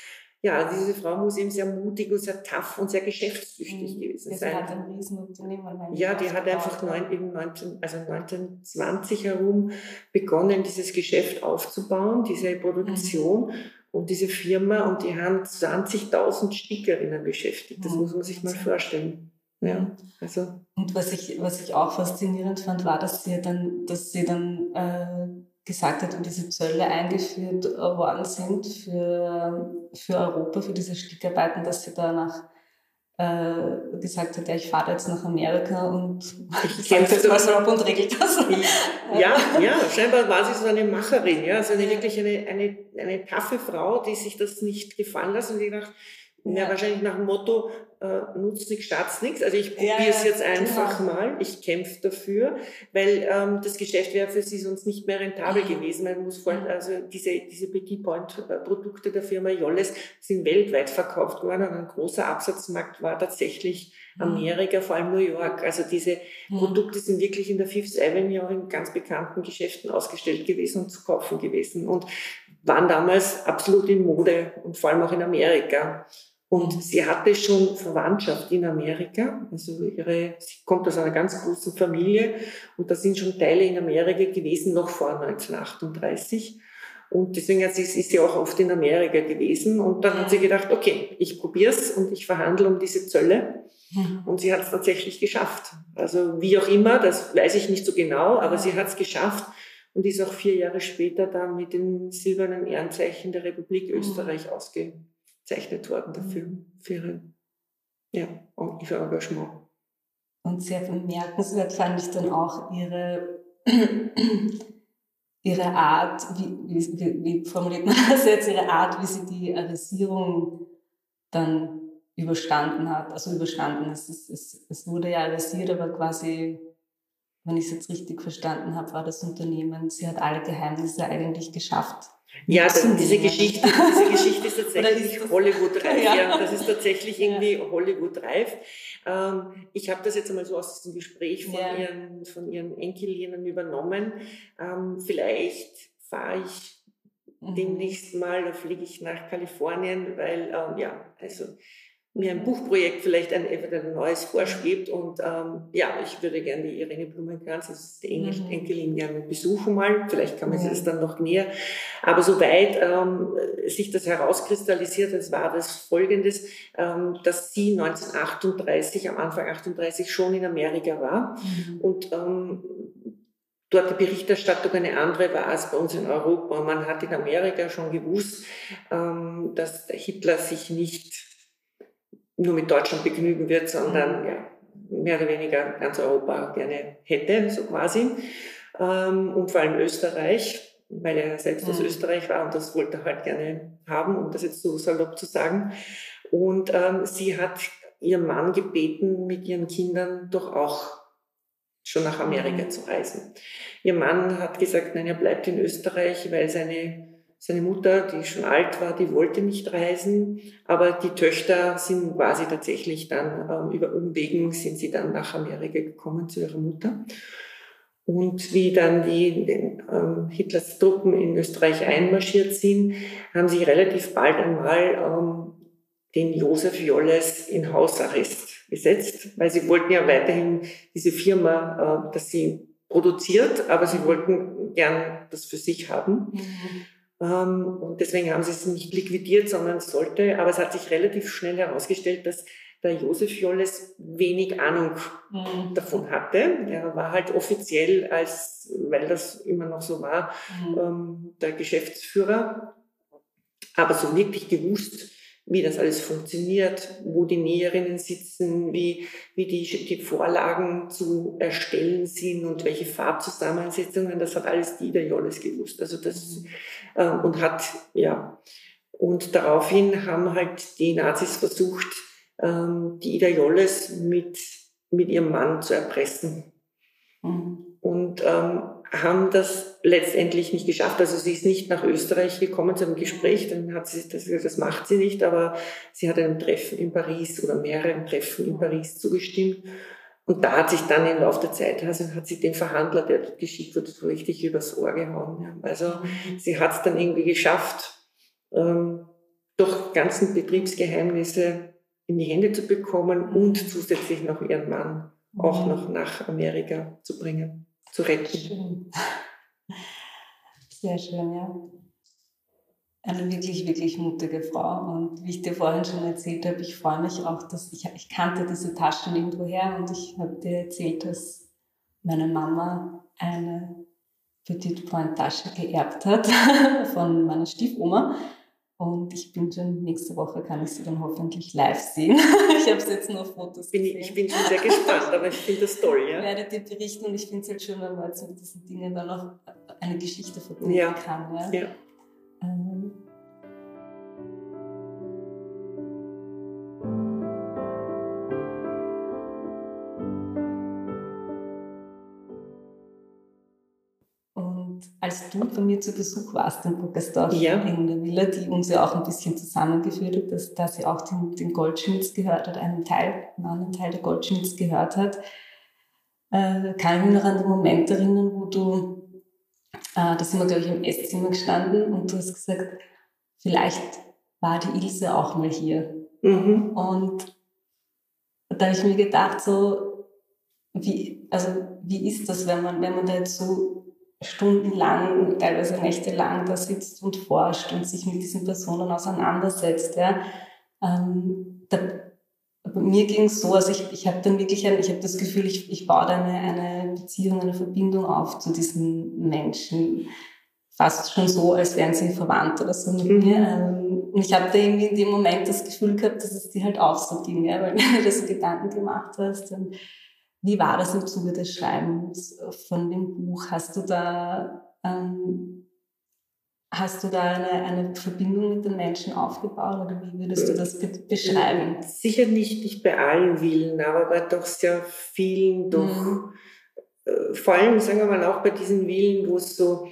Ja, diese Frau muss eben sehr mutig und sehr tough und sehr geschäftstüchtig mhm. gewesen ja, sein. Sie hat ein Riesenunternehmen. Ja, die hat einfach neun, eben 19, also 1920 herum begonnen, dieses Geschäft aufzubauen, diese Produktion. Mhm. Und diese Firma, und die haben 20.000 Stickerinnen beschäftigt. Das mhm. muss man sich mal vorstellen. Ja, also. Und was ich, was ich auch faszinierend fand, war, dass sie dann, dass sie dann äh, gesagt hat, und diese Zölle eingeführt worden sind für, für Europa, für diese Stickarbeiten, dass sie danach äh, gesagt hat, ja, ich fahre jetzt nach Amerika und ich *laughs* kämpfe jetzt mal so. ab und regelt das. *laughs* Ja, ja, scheinbar war sie so eine Macherin, ja, also eine, wirklich eine, eine, eine taffe Frau, die sich das nicht gefallen lässt und die gedacht, ja, wahrscheinlich nach dem Motto, äh, nutzt nichts, schadet nichts. Also ich probiere es ja, jetzt einfach genau. mal, ich kämpfe dafür, weil ähm, das Geschäft wäre für sie sonst nicht mehr rentabel mhm. gewesen. Man muss vor, also diese, diese Petit Point Produkte der Firma Jolles sind weltweit verkauft worden und ein großer Absatzmarkt war tatsächlich mhm. Amerika, vor allem New York. Also diese mhm. Produkte sind wirklich in der Fifth Avenue in ganz bekannten Geschäften ausgestellt gewesen und zu kaufen gewesen und waren damals absolut in Mode und vor allem auch in Amerika. Und sie hatte schon Verwandtschaft in Amerika. Also ihre, sie kommt aus einer ganz großen Familie und da sind schon Teile in Amerika gewesen, noch vor 1938. Und deswegen ist sie auch oft in Amerika gewesen. Und dann hat sie gedacht, okay, ich probiere es und ich verhandle um diese Zölle. Mhm. Und sie hat es tatsächlich geschafft. Also wie auch immer, das weiß ich nicht so genau, aber sie hat es geschafft und ist auch vier Jahre später dann mit dem silbernen Ehrenzeichen der Republik mhm. Österreich ausgegangen gezeichnet worden dafür, mhm. für ihre, ja, ihr Engagement. Und sehr bemerkenswert fand ich dann auch ihre, *clears throat* ihre Art, wie, wie, wie formuliert man das jetzt, ihre Art, wie sie die Arisierung dann überstanden hat. Also überstanden, es, ist, es, es wurde ja arisiert, aber quasi, wenn ich es jetzt richtig verstanden habe, war das Unternehmen, sie hat alle Geheimnisse eigentlich geschafft. Ja, das, diese Geschichte, diese Geschichte ist *laughs* tatsächlich Hollywood-reif. Ja. ja. das ist tatsächlich irgendwie ja. Hollywood-reif. Ähm, ich habe das jetzt einmal so aus diesem Gespräch von, ja. ihren, von ihren Enkelinnen übernommen. Ähm, vielleicht fahre ich mhm. demnächst mal, da fliege ich nach Kalifornien, weil, ähm, ja, also mir ein Buchprojekt vielleicht ein, ein neues vorschwebt. Und ähm, ja, ich würde gerne die Irene Blumenkranz, das ist die Engel, mhm. Enkelin, gerne besuchen mal. Vielleicht kann man sich das dann noch näher. Aber soweit ähm, sich das herauskristallisiert, das war das Folgendes, ähm, dass sie 1938, am Anfang 38 schon in Amerika war. Mhm. Und ähm, dort die Berichterstattung eine andere war als bei uns in Europa. Man hat in Amerika schon gewusst, ähm, dass Hitler sich nicht nur mit Deutschland begnügen wird, sondern mhm. ja, mehr oder weniger ganz Europa gerne hätte, so quasi. Ähm, und vor allem Österreich, weil er selbst aus mhm. Österreich war und das wollte er halt gerne haben, um das jetzt so salopp zu sagen. Und ähm, sie hat ihren Mann gebeten, mit ihren Kindern doch auch schon nach Amerika mhm. zu reisen. Ihr Mann hat gesagt, nein, er bleibt in Österreich, weil seine seine Mutter, die schon alt war, die wollte nicht reisen, aber die Töchter sind quasi tatsächlich dann ähm, über Umwegen sind sie dann nach Amerika gekommen zu ihrer Mutter. Und wie dann die ähm, Hitlers Truppen in Österreich einmarschiert sind, haben sie relativ bald einmal ähm, den Josef Jolles in Hausarrest gesetzt, weil sie wollten ja weiterhin diese Firma, äh, dass sie produziert, aber sie wollten gern das für sich haben. Mhm. Ähm, und deswegen haben sie es nicht liquidiert, sondern sollte, aber es hat sich relativ schnell herausgestellt, dass der Josef Jolles wenig Ahnung mhm. davon hatte. Er war halt offiziell als, weil das immer noch so war, mhm. ähm, der Geschäftsführer. Aber so wirklich gewusst, wie das alles funktioniert, wo die Näherinnen sitzen, wie, wie die, die Vorlagen zu erstellen sind und welche Farbzusammensetzungen, das hat alles die der Jolles gewusst. Also das, äh, und hat, ja, und daraufhin haben halt die Nazis versucht, ähm, die Ida Jolles mit, mit ihrem Mann zu erpressen. Mhm. Und ähm, haben das letztendlich nicht geschafft. Also sie ist nicht nach Österreich gekommen zu einem Gespräch, dann hat sie das, das macht sie nicht, aber sie hat einem Treffen in Paris oder mehreren Treffen in Paris zugestimmt. Und da hat sich dann im Laufe der Zeit, also hat sie den Verhandler, der dort geschickt wurde, so richtig übers Ohr gehauen. Also mhm. sie hat es dann irgendwie geschafft, ähm, durch ganzen Betriebsgeheimnisse in die Hände zu bekommen und zusätzlich noch ihren Mann auch mhm. noch nach Amerika zu bringen zu retten. Schön. Sehr schön, ja. Eine wirklich, wirklich mutige Frau. Und wie ich dir vorhin schon erzählt habe, ich freue mich auch, dass ich, ich kannte diese Taschen irgendwoher und ich habe dir erzählt, dass meine Mama eine Petit Point Tasche geerbt hat *laughs* von meiner Stiefoma. Und ich bin schon, nächste Woche kann ich sie dann hoffentlich live sehen. *laughs* ich habe es jetzt nur auf Fotos bin gesehen. Ich, bin schon sehr gespannt, aber ich finde das toll, ja. Ich werde dir berichten und ich finde es halt schön, wenn man jetzt mit diesen Dingen dann auch eine Geschichte verbinden ja. kann. Ja. ja. Ähm, du bei mir zu Besuch warst in Burgersdorf ja. in der Villa, die uns ja auch ein bisschen zusammengeführt hat, dass, dass sie auch den, den Goldschmitz gehört hat, einen Teil, einen Teil der Goldschmitz gehört hat, äh, kann ich mich noch an den Moment erinnern, wo du, äh, da sind wir, glaube ich, im Esszimmer gestanden und du hast gesagt, vielleicht war die Ilse auch mal hier. Mhm. Und da habe ich mir gedacht, so, wie, also, wie ist das, wenn man, wenn man da jetzt so stundenlang, teilweise nächtelang da sitzt und forscht und sich mit diesen Personen auseinandersetzt. Ja. Ähm, da, mir ging es so, also ich, ich habe dann wirklich, ein, ich habe das Gefühl, ich, ich baue da eine, eine Beziehung, eine Verbindung auf zu diesen Menschen. Fast schon so, als wären sie verwandt oder so mit mhm. mir. Ähm, und ich habe da irgendwie in dem Moment das Gefühl gehabt, dass es dir halt auch so ging, ja, weil *laughs* du dir so Gedanken gemacht hast. Und wie war das im Zuge des Schreibens von dem Buch? Hast du da, ähm, hast du da eine, eine Verbindung mit den Menschen aufgebaut oder wie würdest du das beschreiben? Sicher nicht, nicht bei allen Willen, aber bei doch sehr vielen doch. Mhm. Äh, vor allem, sagen wir mal, auch bei diesen Willen, wo es so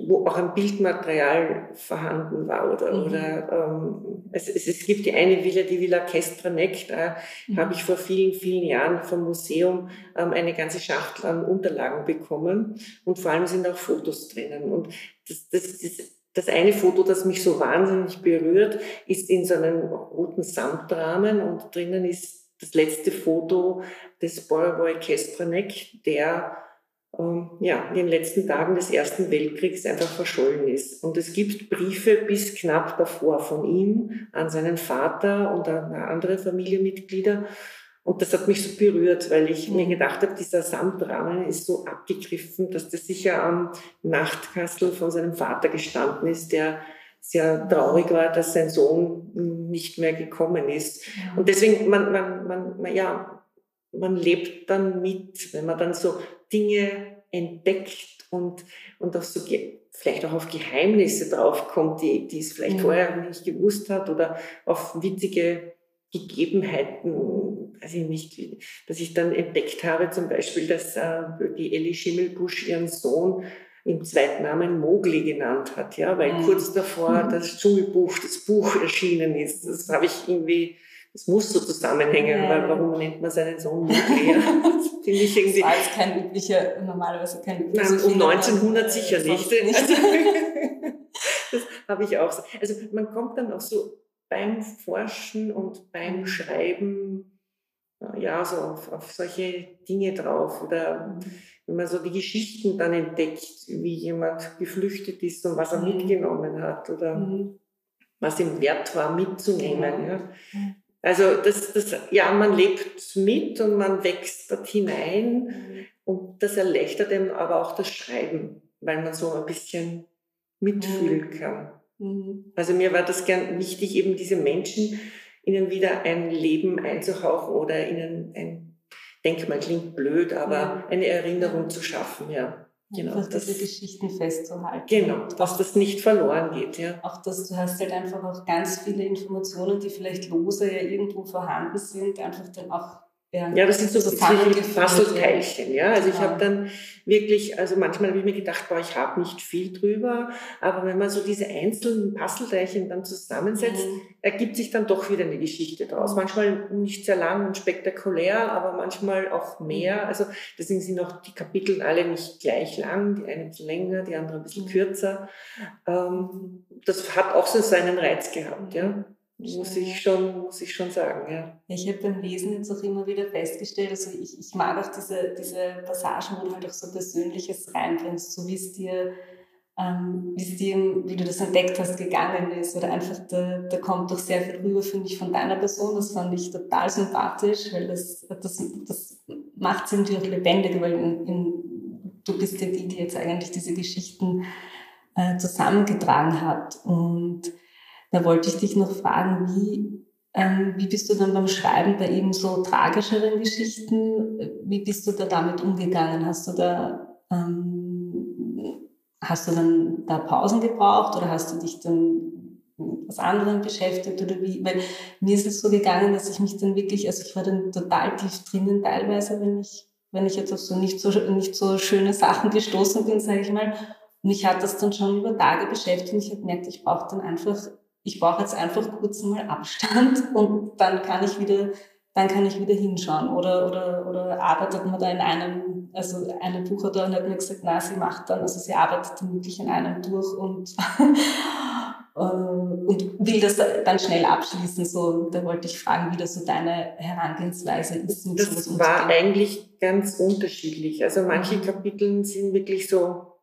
wo auch ein Bildmaterial vorhanden war oder, mhm. oder ähm, es, es, es, gibt die eine Villa, die Villa Kestranek, da mhm. habe ich vor vielen, vielen Jahren vom Museum ähm, eine ganze Schachtel an Unterlagen bekommen und vor allem sind auch Fotos drinnen und das, das, das, das eine Foto, das mich so wahnsinnig berührt, ist in so einem roten Samtrahmen und drinnen ist das letzte Foto des Boroboy Kestranek, der ja, in den letzten Tagen des Ersten Weltkriegs einfach verschollen ist. Und es gibt Briefe bis knapp davor von ihm an seinen Vater und an andere Familienmitglieder. Und das hat mich so berührt, weil ich mir gedacht habe, dieser Samtrahmen ist so abgegriffen, dass das sicher am Nachtkastel von seinem Vater gestanden ist, der sehr traurig war, dass sein Sohn nicht mehr gekommen ist. Und deswegen, man, man, man, ja, man lebt dann mit, wenn man dann so Dinge entdeckt und, und auch so vielleicht auch auf Geheimnisse draufkommt, die, die es vielleicht mhm. vorher nicht gewusst hat oder auf witzige Gegebenheiten, weiß ich nicht, dass ich dann entdeckt habe, zum Beispiel, dass äh, die Ellie Schimmelbusch ihren Sohn im Zweitnamen Mowgli genannt hat, ja, weil mhm. kurz davor mhm. das Dschungelbuch, das Buch erschienen ist. Das habe ich irgendwie es muss so zusammenhängen, ja. weil warum nennt man seinen Sohn Nuclear? *laughs* Finde ich irgendwie. Das war jetzt kein üblicher, normalerweise kein üblicher. Nein, um 1900 sicher nicht. nicht. Also, *laughs* das habe ich auch so. Also man kommt dann auch so beim Forschen und beim mhm. Schreiben ja, so auf, auf solche Dinge drauf. Oder mhm. wenn man so die Geschichten dann entdeckt, wie jemand geflüchtet ist und was er mhm. mitgenommen hat oder mhm. was ihm wert war mitzunehmen. Ja. Also das, das, ja, man lebt mit und man wächst dort hinein mhm. und das erleichtert einem aber auch das Schreiben, weil man so ein bisschen mitfühlen mhm. kann. Mhm. Also mir war das gern wichtig, eben diese Menschen, ihnen wieder ein Leben einzuhauchen oder ihnen ein Denkmal klingt blöd, aber ja. eine Erinnerung zu schaffen, ja. Genau, einfach das, diese Geschichten festzuhalten. Genau, dass das nicht verloren geht, ja. Auch dass du hast halt einfach auch ganz viele Informationen, die vielleicht lose ja irgendwo vorhanden sind, einfach dann auch ja, ja, das sind so viele Puzzleteilchen. Ja, also ich habe dann wirklich, also manchmal habe ich mir gedacht, boah, ich habe nicht viel drüber, aber wenn man so diese einzelnen Puzzleteilchen dann zusammensetzt, mhm. ergibt sich dann doch wieder eine Geschichte draus. Mhm. Manchmal nicht sehr lang und spektakulär, aber manchmal auch mehr. Mhm. Also deswegen sind auch die Kapitel alle nicht gleich lang, die eine ein bisschen länger, die andere ein bisschen mhm. kürzer. Ähm, das hat auch so seinen Reiz gehabt, ja. Muss ich schon, muss ich schon sagen, ja. Ich habe beim Lesen jetzt auch immer wieder festgestellt, also ich, ich mag auch diese, diese Passagen, wo du halt auch so Persönliches reinbringst, so wie es dir, ähm, wie es dir, wie du das entdeckt hast, gegangen ist. Oder einfach, da, da kommt doch sehr viel rüber, finde ich, von deiner Person. Das fand ich total sympathisch, weil das, das, das macht es irgendwie auch lebendig, weil in, in, du bist ja die, die jetzt eigentlich diese Geschichten äh, zusammengetragen hat. Und da wollte ich dich noch fragen, wie, ähm, wie bist du dann beim Schreiben bei eben so tragischeren Geschichten, wie bist du da damit umgegangen? Hast du da, ähm, hast du dann da Pausen gebraucht oder hast du dich dann mit was anderem beschäftigt oder wie? Weil mir ist es so gegangen, dass ich mich dann wirklich, also ich war dann total tief drinnen teilweise, wenn ich, wenn ich jetzt auf so nicht so, nicht so schöne Sachen gestoßen bin, sage ich mal. Und mich hat das dann schon über Tage beschäftigt und ich habe gemerkt, ich brauche dann einfach ich brauche jetzt einfach kurz mal Abstand *laughs* und dann kann ich wieder, dann kann ich wieder hinschauen. Oder, oder, oder arbeitet man da in einem, also eine Buchautorin hat mir gesagt, na, sie macht dann, also sie arbeitet dann wirklich in einem durch und, *laughs* äh, und will das dann schnell abschließen. So, da wollte ich fragen, wie das so deine Herangehensweise ist. das war eigentlich ganz unterschiedlich. Also manche Kapitel sind wirklich so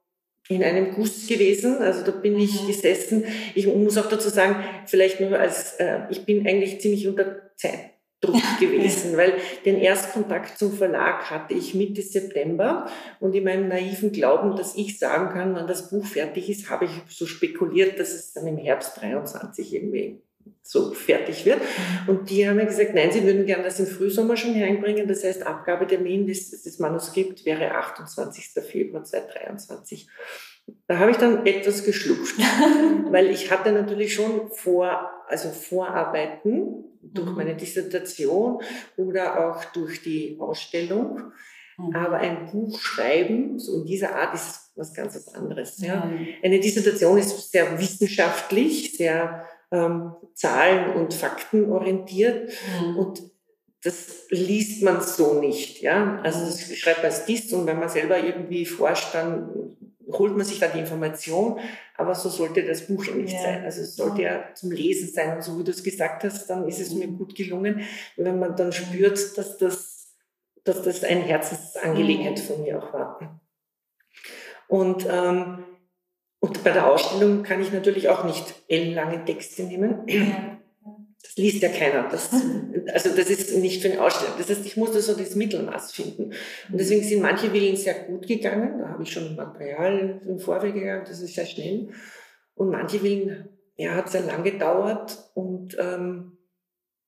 in einem Guss gewesen. Also da bin ich mhm. gesessen. Ich muss auch dazu sagen, vielleicht nur als, äh, ich bin eigentlich ziemlich unter Zeitdruck *laughs* gewesen, weil den Erstkontakt zum Verlag hatte ich Mitte September und in meinem naiven Glauben, dass ich sagen kann, wann das Buch fertig ist, habe ich so spekuliert, dass es dann im Herbst 23 irgendwie so fertig wird. Mhm. Und die haben mir gesagt, nein, sie würden gerne das im Frühsommer schon hereinbringen. Das heißt, Abgabetermin des, des Manuskripts wäre 28. Februar 2023. Da habe ich dann etwas geschluckt, *laughs* weil ich hatte natürlich schon vor, also Vorarbeiten durch mhm. meine Dissertation oder auch durch die Ausstellung. Mhm. Aber ein Buch schreiben, so in dieser Art, ist was ganz was anderes. Ja. Eine Dissertation ist sehr wissenschaftlich, sehr ähm, Zahlen und Fakten orientiert mhm. und das liest man so nicht. Ja? Also das schreibt man als Dist und wenn man selber irgendwie forscht, dann holt man sich da die Information, aber so sollte das Buch ja nicht ja. sein. Also es sollte ja zum Lesen sein und so wie du es gesagt hast, dann ist es mir mhm. gut gelungen, wenn man dann spürt, dass das, dass das eine Herzensangelegenheit mhm. von mir auch war. Und ähm, und bei der Ausstellung kann ich natürlich auch nicht ellenlange Texte nehmen. Das liest ja keiner. Das, also das ist nicht für eine Ausstellung. Das heißt, ich musste so das Mittelmaß finden. Und deswegen sind manche Villen sehr gut gegangen. Da habe ich schon Material im Vorweg gegangen. Das ist sehr schnell. Und manche Villen, ja, hat sehr lange gedauert. Und ähm,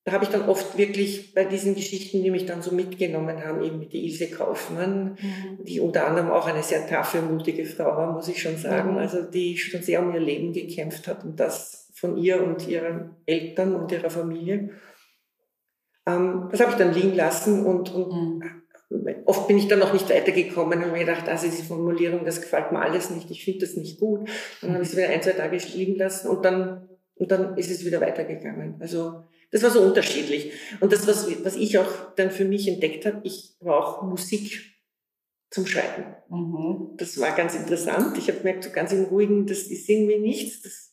da habe ich dann oft wirklich bei diesen Geschichten, die mich dann so mitgenommen haben, eben mit der Ilse Kaufmann, mhm. die unter anderem auch eine sehr taffe, mutige Frau war, muss ich schon sagen, mhm. also die schon sehr um ihr Leben gekämpft hat und das von ihr und ihren Eltern und ihrer Familie. Ähm, das habe ich dann liegen lassen und, und mhm. oft bin ich dann noch nicht weitergekommen und mir gedacht, also diese Formulierung, das gefällt mir alles nicht, ich finde das nicht gut. Dann habe ich es wieder ein, zwei Tage liegen lassen und dann, und dann ist es wieder weitergegangen. Also das war so unterschiedlich. Und das, was, was ich auch dann für mich entdeckt habe, ich brauche Musik zum Schreiben. Mhm. Das war ganz interessant. Ich habe gemerkt, so ganz im Ruhigen, das ist irgendwie nichts. Das,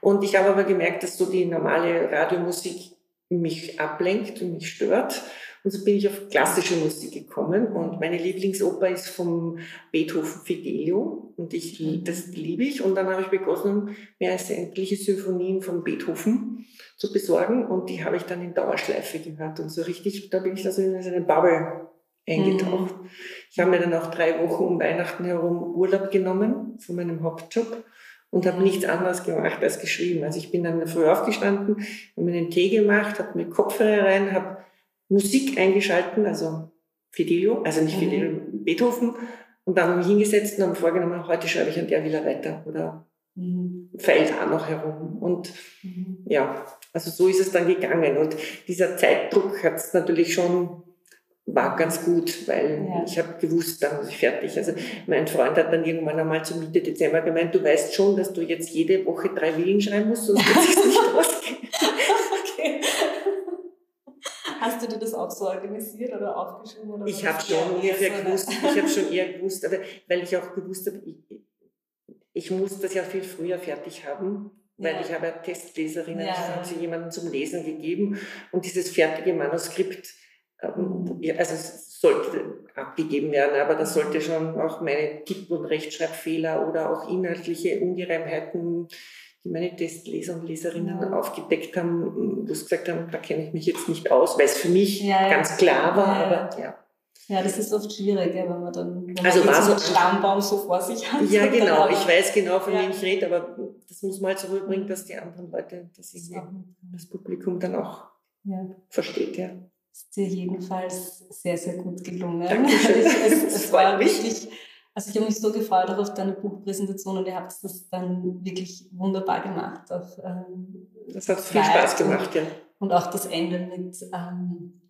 und ich habe aber gemerkt, dass so die normale Radiomusik mich ablenkt und mich stört. Und so bin ich auf klassische Musik gekommen und meine Lieblingsoper ist vom Beethoven Fidelio und ich, das liebe ich. Und dann habe ich begonnen, mehr als sämtliche Symphonien von Beethoven zu besorgen und die habe ich dann in Dauerschleife gehört und so richtig, da bin ich also in eine Bubble eingetaucht. Mhm. Ich habe mir dann auch drei Wochen um Weihnachten herum Urlaub genommen von meinem Hauptjob und habe nichts anderes gemacht als geschrieben. Also ich bin dann früh aufgestanden, habe mir einen Tee gemacht, habe mir Kopfhörer rein, habe Musik eingeschalten, also Fidelio, also nicht Fidelio, mhm. Beethoven, und dann habe ich mich hingesetzt und habe vorgenommen, heute schreibe ich an der wieder weiter oder mhm. fällt auch noch herum. Und mhm. ja, also so ist es dann gegangen. Und dieser Zeitdruck hat es natürlich schon war ganz gut, weil ja. ich habe gewusst, dann muss ich fertig. Also mein Freund hat dann irgendwann einmal zur Mitte Dezember gemeint, du weißt schon, dass du jetzt jede Woche drei Willen schreiben musst, sonst wird es nicht *laughs* ausgehen. okay. Hast du dir das auch so organisiert oder aufgeschrieben? Oder ich habe schon ungefähr gewusst, ich habe schon eher gewusst, aber weil ich auch gewusst habe, ich, ich muss das ja viel früher fertig haben, weil ja. ich habe ja Testleserinnen, ja. ich habe sie jemandem zum Lesen gegeben und dieses fertige Manuskript ähm, also es sollte abgegeben werden, aber das sollte schon auch meine Tipp- und Rechtschreibfehler oder auch inhaltliche Ungereimheiten, die meine Testleser und Leserinnen ja. aufgedeckt haben, wo sie gesagt haben, da kenne ich mich jetzt nicht aus, weil es für mich ja, ganz klar war, aber ja. Ja, das ist oft schwierig, wenn man dann wenn also man so einen Stammbaum so vor sich hat. Ja, genau. Ich weiß genau, von wem ich rede, aber das muss man halt so rüberbringen, dass die anderen Leute, das, das Publikum dann auch versteht, ja ist dir jedenfalls sehr, sehr gut gelungen. Dankeschön. *laughs* es, es war wirklich, also ich habe mich so gefreut auch auf deine Buchpräsentation und ihr habt das dann wirklich wunderbar gemacht. Auch, ähm, das hat viel Spaß gemacht, ja. Und auch das Ende mit, ähm,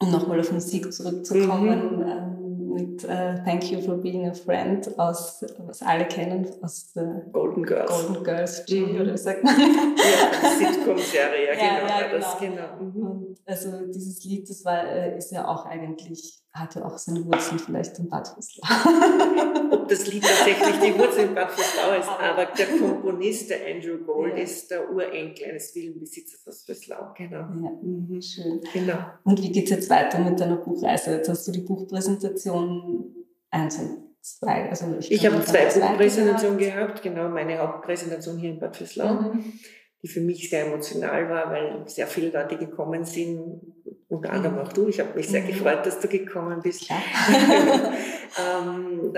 um nochmal auf Musik zurückzukommen, mhm. ähm, mit uh, Thank You for Being a Friend aus, was alle kennen, aus der Golden Girls. Golden Girls G, mhm. oder sagt man? Ja, Sitcom-Serie, ja, *laughs* ja, genau. Ja, genau. Das, genau. Mhm. also dieses Lied, das war, äh, ist ja auch eigentlich, hatte auch seine Wurzeln vielleicht in Bad Visslau. *laughs* Ob das Lied tatsächlich die Wurzel in Bad Visslau ist, aber, der Komponist, der Andrew Gold, ja. ist der Urenkel eines Villenbesitzers aus Visslau, genau. Ja, mhm. schön. Genau. Und wie geht es jetzt weiter mit deiner Buchreise? Jetzt hast du die Buchpräsentation und zwei. Also ich ich habe zwei Buchpräsentationen gehabt, genau, meine Hauptpräsentation hier in Bad Visslau. Mhm die für mich sehr emotional war, weil sehr viele Leute gekommen sind, unter anderem mhm. auch du. Ich habe mich sehr mhm. gefreut, dass du gekommen bist. Ja, *laughs* ähm,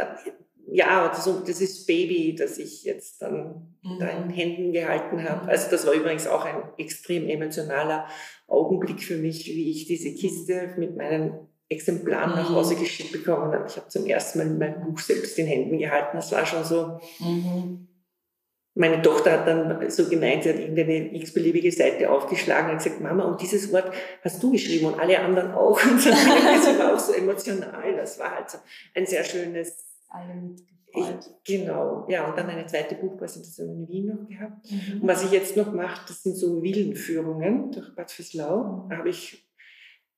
ja das, das ist Baby, das ich jetzt dann mhm. da in Händen gehalten habe. Also das war übrigens auch ein extrem emotionaler Augenblick für mich, wie ich diese Kiste mit meinen Exemplaren nach Hause mhm. geschickt bekommen habe. Ich habe zum ersten Mal mein Buch selbst in Händen gehalten. Das war schon so... Mhm meine Tochter hat dann so gemeint, sie hat irgendeine x-beliebige Seite aufgeschlagen und gesagt, Mama, und dieses Wort hast du geschrieben und alle anderen auch. Und so, das war auch so emotional. Das war halt so ein sehr schönes... Alle mitgefreut. Genau, ja. Und dann eine zweite Buchpräsentation in Wien noch gehabt. Mhm. Und was ich jetzt noch mache, das sind so Villenführungen durch Bad Fürslau. Mhm. Da habe ich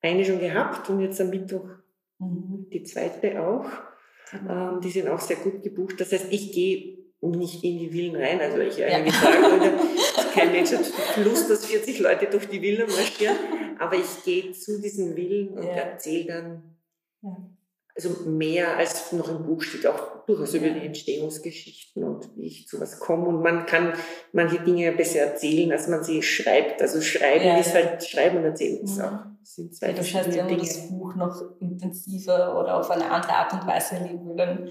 eine schon gehabt und jetzt am Mittwoch mhm. die zweite auch. Mhm. Ähm, die sind auch sehr gut gebucht. Das heißt, ich gehe nicht in die Villen rein. Also ich eigentlich ja. sagen würde, kein Mensch hat Lust, dass 40 Leute durch die Villen marschieren. Aber ich gehe zu diesen Villen und ja. erzähle dann also mehr als noch im Buch steht, auch durchaus ja. über die Entstehungsgeschichten und wie ich zu was komme. Und man kann manche Dinge besser erzählen, als man sie schreibt. Also schreiben ja, ist halt schreiben und erzählen ist auch. Das sind zwei ja, heißt, wenn man das Buch noch intensiver oder auf eine andere Art und Weise erleben will, dann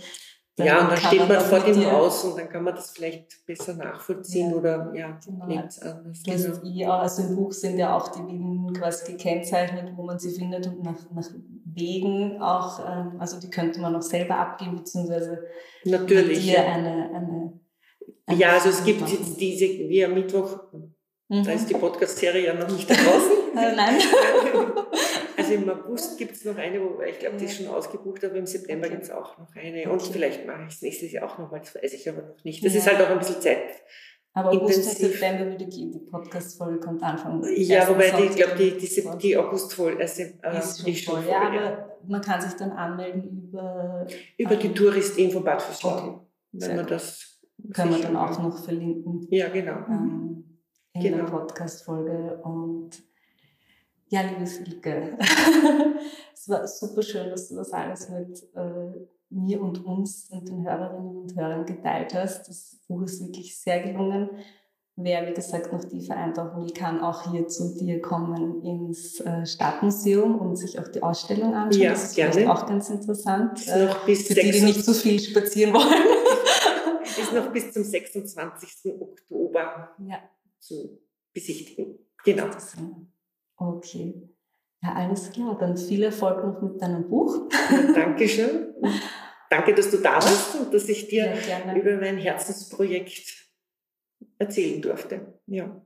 dann ja, und dann steht man vor dem Haus und dann kann man das vielleicht besser nachvollziehen ja, oder ja, genau. lebt anders. Genau. Ja, also im Buch sind ja auch die Villen quasi gekennzeichnet, wo man sie findet und nach, nach Wegen auch, ähm, also die könnte man auch selber abgeben, beziehungsweise Natürlich, dir eine, eine, eine Ja, also es gibt jetzt diese, wie am Mittwoch, mhm. da ist die Podcast-Serie ja noch nicht *laughs* draußen. Äh, nein. *laughs* *laughs* Also im August gibt es noch eine, wo ich glaube, die ist schon ausgebucht, aber im September okay. gibt es auch noch eine. Und okay. vielleicht mache ich es nächstes Jahr auch noch mal, das weiß ich aber noch nicht. Das ja. ist halt auch ein bisschen Zeit. Aber August und September würde gehen, die Podcast-Folge kommt Anfang. Ja, wobei die, ich glaube, die, die, die August-Folge also, äh, ist schon, schon voll. Ja, aber man kann sich dann anmelden über... Über die Touristinfo Bad. Okay. Wenn man das... Können wir dann auch noch verlinken. Ja, genau. Ähm, in genau. der Podcast-Folge und ja, liebe Silke, *laughs* es war super schön, dass du das alles mit äh, mir und uns und den Hörerinnen und Hörern geteilt hast. Das Buch ist wirklich sehr gelungen. Wer, wie gesagt, noch tiefer eintauchen will, kann auch hier zu dir kommen ins äh, Stadtmuseum und sich auch die Ausstellung anschauen. Ja, das ist gerne. auch ganz interessant. Äh, noch bis für die, die nicht zu viel spazieren wollen. *laughs* ist noch bis zum 26. Oktober ja. zu besichtigen. Genau. Okay. Ja, alles klar. Dann viel Erfolg noch mit deinem Buch. Ja, *laughs* Dankeschön. Danke, dass du da warst und dass ich dir über mein Herzensprojekt erzählen durfte. Ja.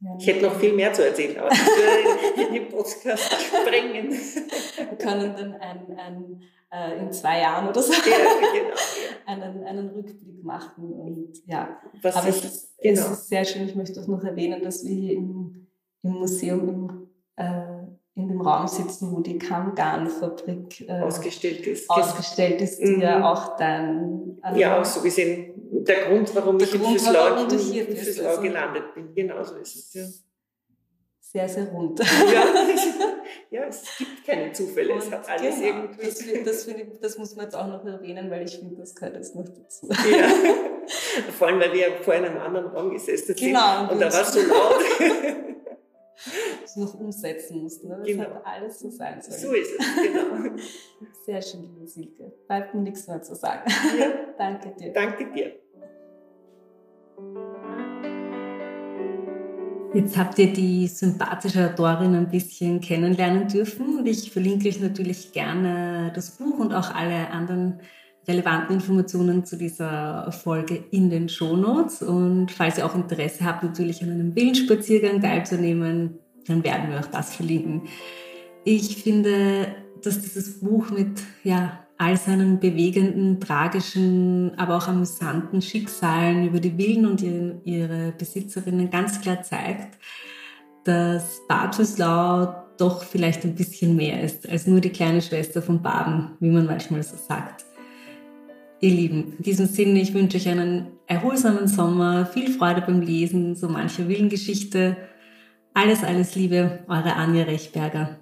Ja. Ich hätte noch viel mehr zu erzählen, aber das würde *laughs* in den Podcast sprengen. Wir können dann ein, ein, äh, in zwei Jahren oder so ja, genau, einen, einen Rückblick machen. Und, ja. Was aber ich, es, genau. es ist sehr schön, ich möchte auch noch erwähnen, dass wir hier im, im Museum im, äh, in dem Raum sitzen, wo die Kammgarnfabrik äh, ausgestellt ist. Ausgestellt ist, die mhm. ja auch dann. Also ja, auch so gesehen der Grund, warum der ich Grund, in Füßlau, Füßlau also, gelandet bin. Genau so ist es. Ja. Sehr, sehr rund. Ja, *laughs* ja es gibt keine Zufälle. Und es hat alles genau, irgendwie. Das, das, ich, das, muss man jetzt auch noch erwähnen, weil ich finde, das gehört jetzt noch dazu. Ja. *laughs* Vor allem, weil wir vor einem anderen Raum gesessen sind. Genau. Und, und da war es so laut. *laughs* das *laughs* noch umsetzen musst. Ne? Das genau. hat alles so sein sollen. So ist es, genau. *laughs* Sehr schön, liebe Silke. Bleibt mir nichts mehr zu sagen. Ja. *laughs* Danke dir. Danke dir. Jetzt habt ihr die sympathische Autorin ein bisschen kennenlernen dürfen und ich verlinke euch natürlich gerne das Buch und auch alle anderen relevanten Informationen zu dieser Folge in den Shownotes. Und falls ihr auch Interesse habt, natürlich an einem Willenspaziergang teilzunehmen, dann werden wir auch das verlinken. Ich finde, dass dieses Buch mit ja, all seinen bewegenden, tragischen, aber auch amüsanten Schicksalen über die Willen und ihre, Besitzerinnen ganz klar zeigt, dass Bad Fürslau doch vielleicht ein bisschen mehr ist als nur die kleine Schwester von Baden, wie man manchmal so sagt. Ihr Lieben, in diesem Sinne, ich wünsche euch einen erholsamen Sommer, viel Freude beim Lesen so mancher Willengeschichte. Alles, alles Liebe, eure Anja Rechberger.